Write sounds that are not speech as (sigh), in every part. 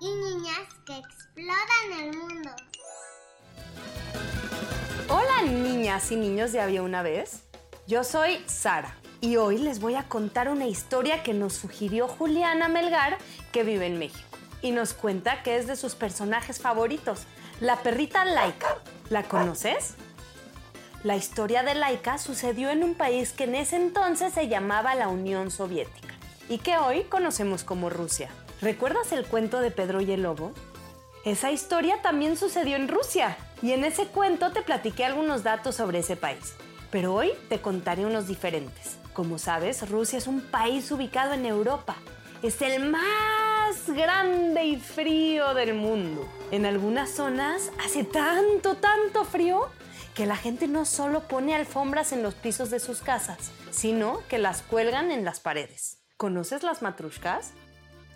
y niñas que exploran el mundo. Hola niñas y niños de Había una vez. Yo soy Sara y hoy les voy a contar una historia que nos sugirió Juliana Melgar que vive en México. Y nos cuenta que es de sus personajes favoritos, la perrita Laika. ¿La conoces? La historia de Laika sucedió en un país que en ese entonces se llamaba la Unión Soviética y que hoy conocemos como Rusia. ¿Recuerdas el cuento de Pedro y el Lobo? Esa historia también sucedió en Rusia y en ese cuento te platiqué algunos datos sobre ese país. Pero hoy te contaré unos diferentes. Como sabes, Rusia es un país ubicado en Europa. Es el más grande y frío del mundo. En algunas zonas hace tanto, tanto frío que la gente no solo pone alfombras en los pisos de sus casas, sino que las cuelgan en las paredes. ¿Conoces las matrushkas?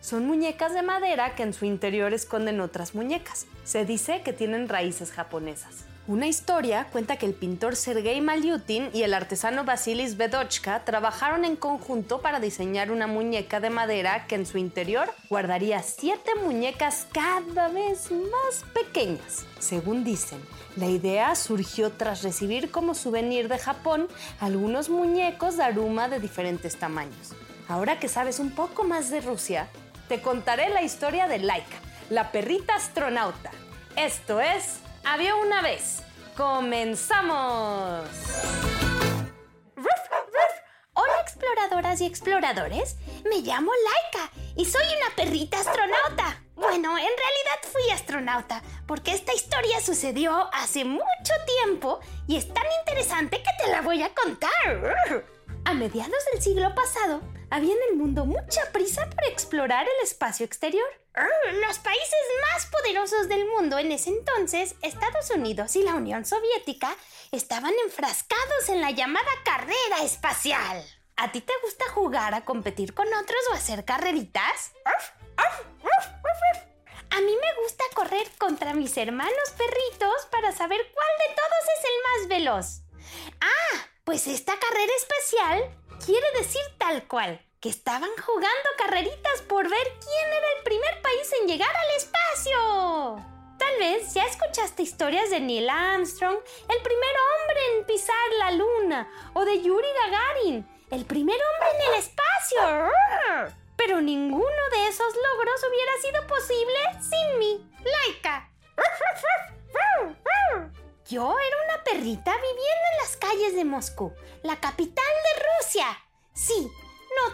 Son muñecas de madera que en su interior esconden otras muñecas. Se dice que tienen raíces japonesas. Una historia cuenta que el pintor Sergei Malyutin y el artesano Vasilis Vedochka trabajaron en conjunto para diseñar una muñeca de madera que en su interior guardaría siete muñecas cada vez más pequeñas. Según dicen, la idea surgió tras recibir como souvenir de Japón algunos muñecos de aruma de diferentes tamaños. Ahora que sabes un poco más de Rusia, te contaré la historia de Laika, la perrita astronauta. Esto es Había una vez. ¡Comenzamos! Ruf, ruf. Hola exploradoras y exploradores, me llamo Laika y soy una perrita astronauta. Bueno, en realidad fui astronauta porque esta historia sucedió hace mucho tiempo y es tan interesante que te la voy a contar. A mediados del siglo pasado, había en el mundo mucha prisa por explorar el espacio exterior. Los países más poderosos del mundo en ese entonces, Estados Unidos y la Unión Soviética, estaban enfrascados en la llamada carrera espacial. ¿A ti te gusta jugar a competir con otros o hacer carreritas? A mí me gusta correr contra mis hermanos perritos para saber cuál de todos es el más veloz. Ah, pues esta carrera espacial quiere decir cual, que estaban jugando carreritas por ver quién era el primer país en llegar al espacio. Tal vez ya escuchaste historias de Neil Armstrong, el primer hombre en pisar la luna, o de Yuri Gagarin, el primer hombre en el espacio. Pero ninguno de esos logros hubiera sido posible sin mí, Laika. Yo era una perrita viviendo en las calles de Moscú, la capital de Rusia. Sí,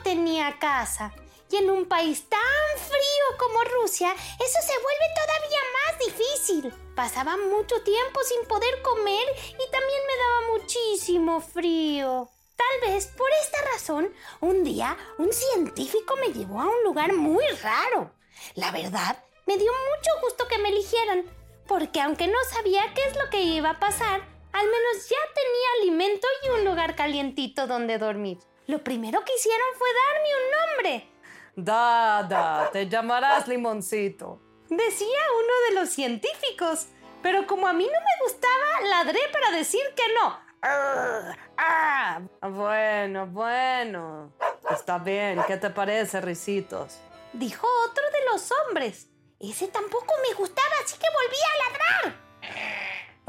tenía casa. Y en un país tan frío como Rusia, eso se vuelve todavía más difícil. Pasaba mucho tiempo sin poder comer y también me daba muchísimo frío. Tal vez por esta razón, un día un científico me llevó a un lugar muy raro. La verdad, me dio mucho gusto que me eligieran, porque aunque no sabía qué es lo que iba a pasar, al menos ya tenía alimento y un lugar calientito donde dormir. Lo primero que hicieron fue darme un nombre. Dada, te llamarás limoncito. Decía uno de los científicos, pero como a mí no me gustaba, ladré para decir que no. Arr, ah, bueno, bueno. Está bien, ¿qué te parece, risitos? Dijo otro de los hombres. Ese tampoco me gustaba, así que volví a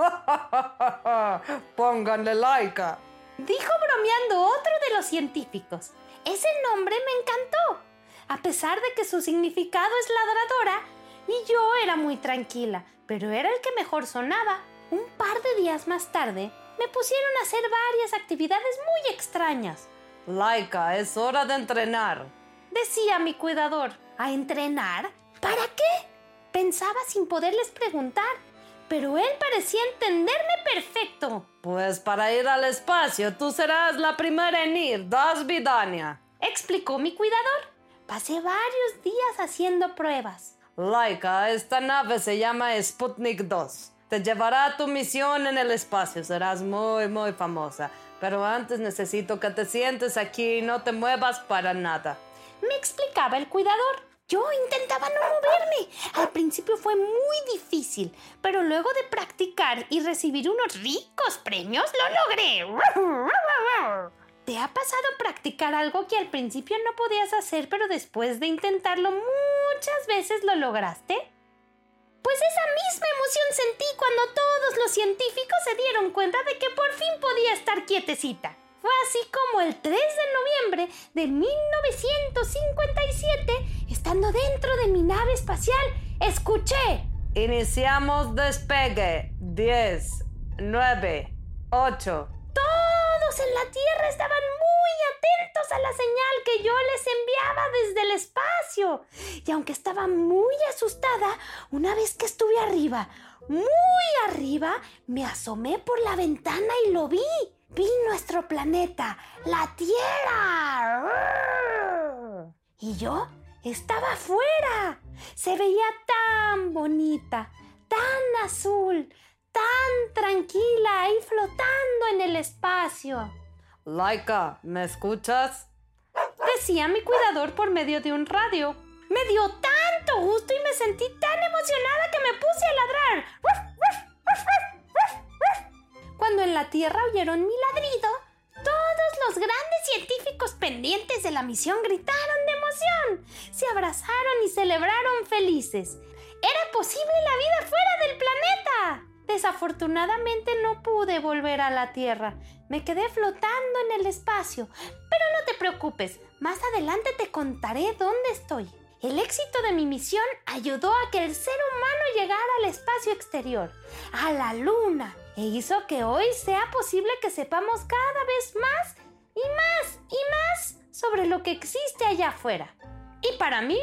ladrar. (laughs) Pónganle laica. Dijo bromeando otro de los científicos. Ese nombre me encantó. A pesar de que su significado es ladradora, y yo era muy tranquila, pero era el que mejor sonaba. Un par de días más tarde, me pusieron a hacer varias actividades muy extrañas. Laika, es hora de entrenar. Decía mi cuidador. ¿A entrenar? ¿Para qué? Pensaba sin poderles preguntar, pero él parecía entenderme perfecto. Pues para ir al espacio, tú serás la primera en ir, Das Vidania. Explicó mi cuidador. Pasé varios días haciendo pruebas. Laika, esta nave se llama Sputnik 2. Te llevará a tu misión en el espacio. Serás muy, muy famosa. Pero antes necesito que te sientes aquí y no te muevas para nada. Me explicaba el cuidador. Yo intentaba no moverme. Al principio fue muy difícil, pero luego de practicar y recibir unos ricos premios, lo logré. ¿Te ha pasado practicar algo que al principio no podías hacer, pero después de intentarlo muchas veces lo lograste? Pues esa misma emoción sentí cuando todos los científicos se dieron cuenta de que por fin podía estar quietecita. Fue así como el 3 de noviembre de 1957, estando dentro de mi nave espacial, escuché. Iniciamos despegue. 10, 9, 8. Todos en la Tierra estaban muy atentos a la señal que yo les enviaba desde el espacio. Y aunque estaba muy asustada, una vez que estuve arriba, muy arriba, me asomé por la ventana y lo vi. Vi nuestro planeta, la Tierra. Y yo estaba afuera. Se veía tan bonita, tan azul, tan tranquila y flotando en el espacio. Laika, ¿me escuchas? Decía mi cuidador por medio de un radio. Me dio tanto gusto y me sentí tan emocionada que me puse a ladrar. Cuando en la Tierra oyeron mi ladrido, todos los grandes científicos pendientes de la misión gritaron de emoción, se abrazaron y celebraron felices. ¡Era posible la vida fuera del planeta! Desafortunadamente no pude volver a la Tierra. Me quedé flotando en el espacio. Pero no te preocupes, más adelante te contaré dónde estoy. El éxito de mi misión ayudó a que el ser humano llegara al espacio exterior, a la Luna, e hizo que hoy sea posible que sepamos cada vez más y más y más sobre lo que existe allá afuera. Y para mí,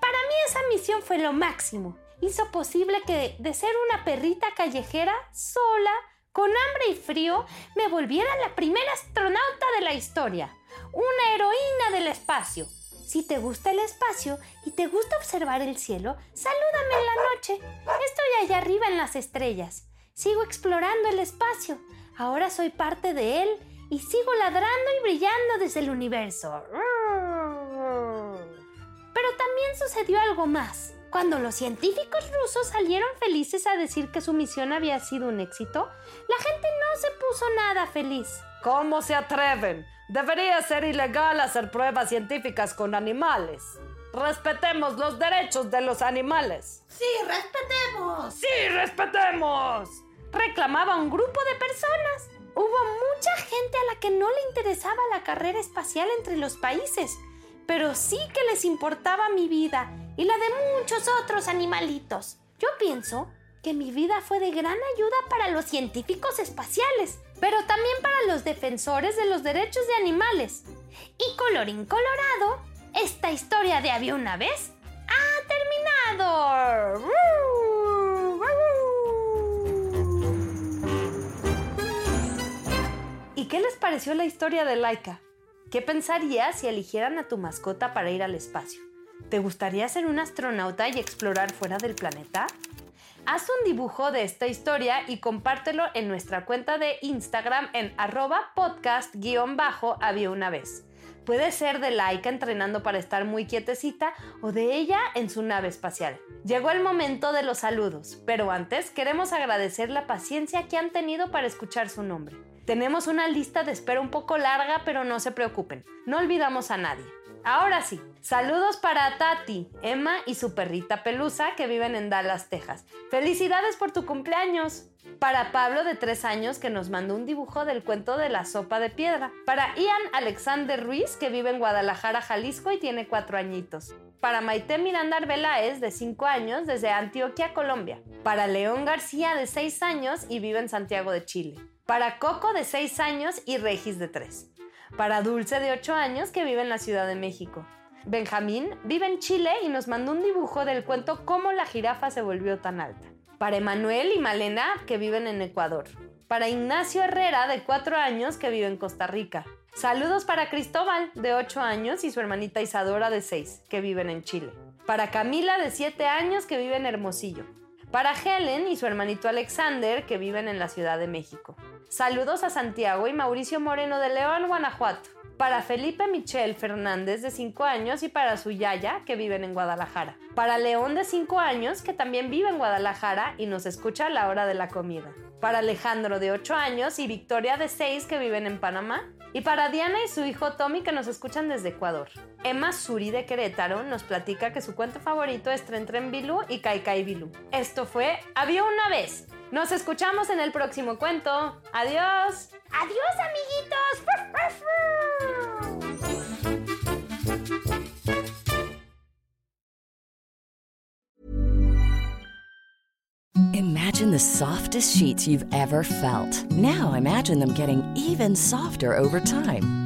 para mí esa misión fue lo máximo. Hizo posible que de ser una perrita callejera, sola, con hambre y frío, me volviera la primera astronauta de la historia, una heroína del espacio. Si te gusta el espacio y te gusta observar el cielo, salúdame en la noche. Estoy allá arriba en las estrellas. Sigo explorando el espacio. Ahora soy parte de él y sigo ladrando y brillando desde el universo. Pero también sucedió algo más. Cuando los científicos rusos salieron felices a decir que su misión había sido un éxito, la gente no se puso nada feliz. ¿Cómo se atreven? Debería ser ilegal hacer pruebas científicas con animales. Respetemos los derechos de los animales. Sí, respetemos. Sí, respetemos. Reclamaba un grupo de personas. Hubo mucha gente a la que no le interesaba la carrera espacial entre los países, pero sí que les importaba mi vida y la de muchos otros animalitos. Yo pienso que mi vida fue de gran ayuda para los científicos espaciales, pero también para los defensores de los derechos de animales. Y colorín colorado, esta historia de había una vez ha terminado. ¿Y qué les pareció la historia de Laika? ¿Qué pensarías si eligieran a tu mascota para ir al espacio? ¿Te gustaría ser un astronauta y explorar fuera del planeta? Haz un dibujo de esta historia y compártelo en nuestra cuenta de Instagram en arroba podcast-había vez. Puede ser de Laika entrenando para estar muy quietecita o de ella en su nave espacial. Llegó el momento de los saludos, pero antes queremos agradecer la paciencia que han tenido para escuchar su nombre. Tenemos una lista de espera un poco larga, pero no se preocupen, no olvidamos a nadie. Ahora sí, saludos para Tati, Emma y su perrita Pelusa que viven en Dallas, Texas. Felicidades por tu cumpleaños. Para Pablo de 3 años que nos mandó un dibujo del cuento de la sopa de piedra. Para Ian Alexander Ruiz que vive en Guadalajara, Jalisco y tiene 4 añitos. Para Maite Miranda Arbeláez de 5 años desde Antioquia, Colombia. Para León García de 6 años y vive en Santiago de Chile. Para Coco de 6 años y Regis de 3. Para Dulce de 8 años que vive en la Ciudad de México. Benjamín vive en Chile y nos mandó un dibujo del cuento Cómo la jirafa se volvió tan alta. Para Emanuel y Malena que viven en Ecuador. Para Ignacio Herrera de 4 años que vive en Costa Rica. Saludos para Cristóbal de 8 años y su hermanita Isadora de 6 que viven en Chile. Para Camila de 7 años que vive en Hermosillo. Para Helen y su hermanito Alexander que viven en la Ciudad de México. Saludos a Santiago y Mauricio Moreno de León, Guanajuato. Para Felipe Michel Fernández de 5 años y para su Yaya que viven en Guadalajara. Para León de 5 años que también vive en Guadalajara y nos escucha a la hora de la comida. Para Alejandro de 8 años y Victoria de 6 que viven en Panamá. Y para Diana y su hijo Tommy que nos escuchan desde Ecuador. Emma Suri de Querétaro nos platica que su cuento favorito es Tren Tren Bilú y Kai Kai Bilú. Esto fue Había una vez. Nos escuchamos en el próximo cuento. Adiós. Adiós, amiguitos. Imagine the softest sheets you've ever felt. Now imagine them getting even softer over time.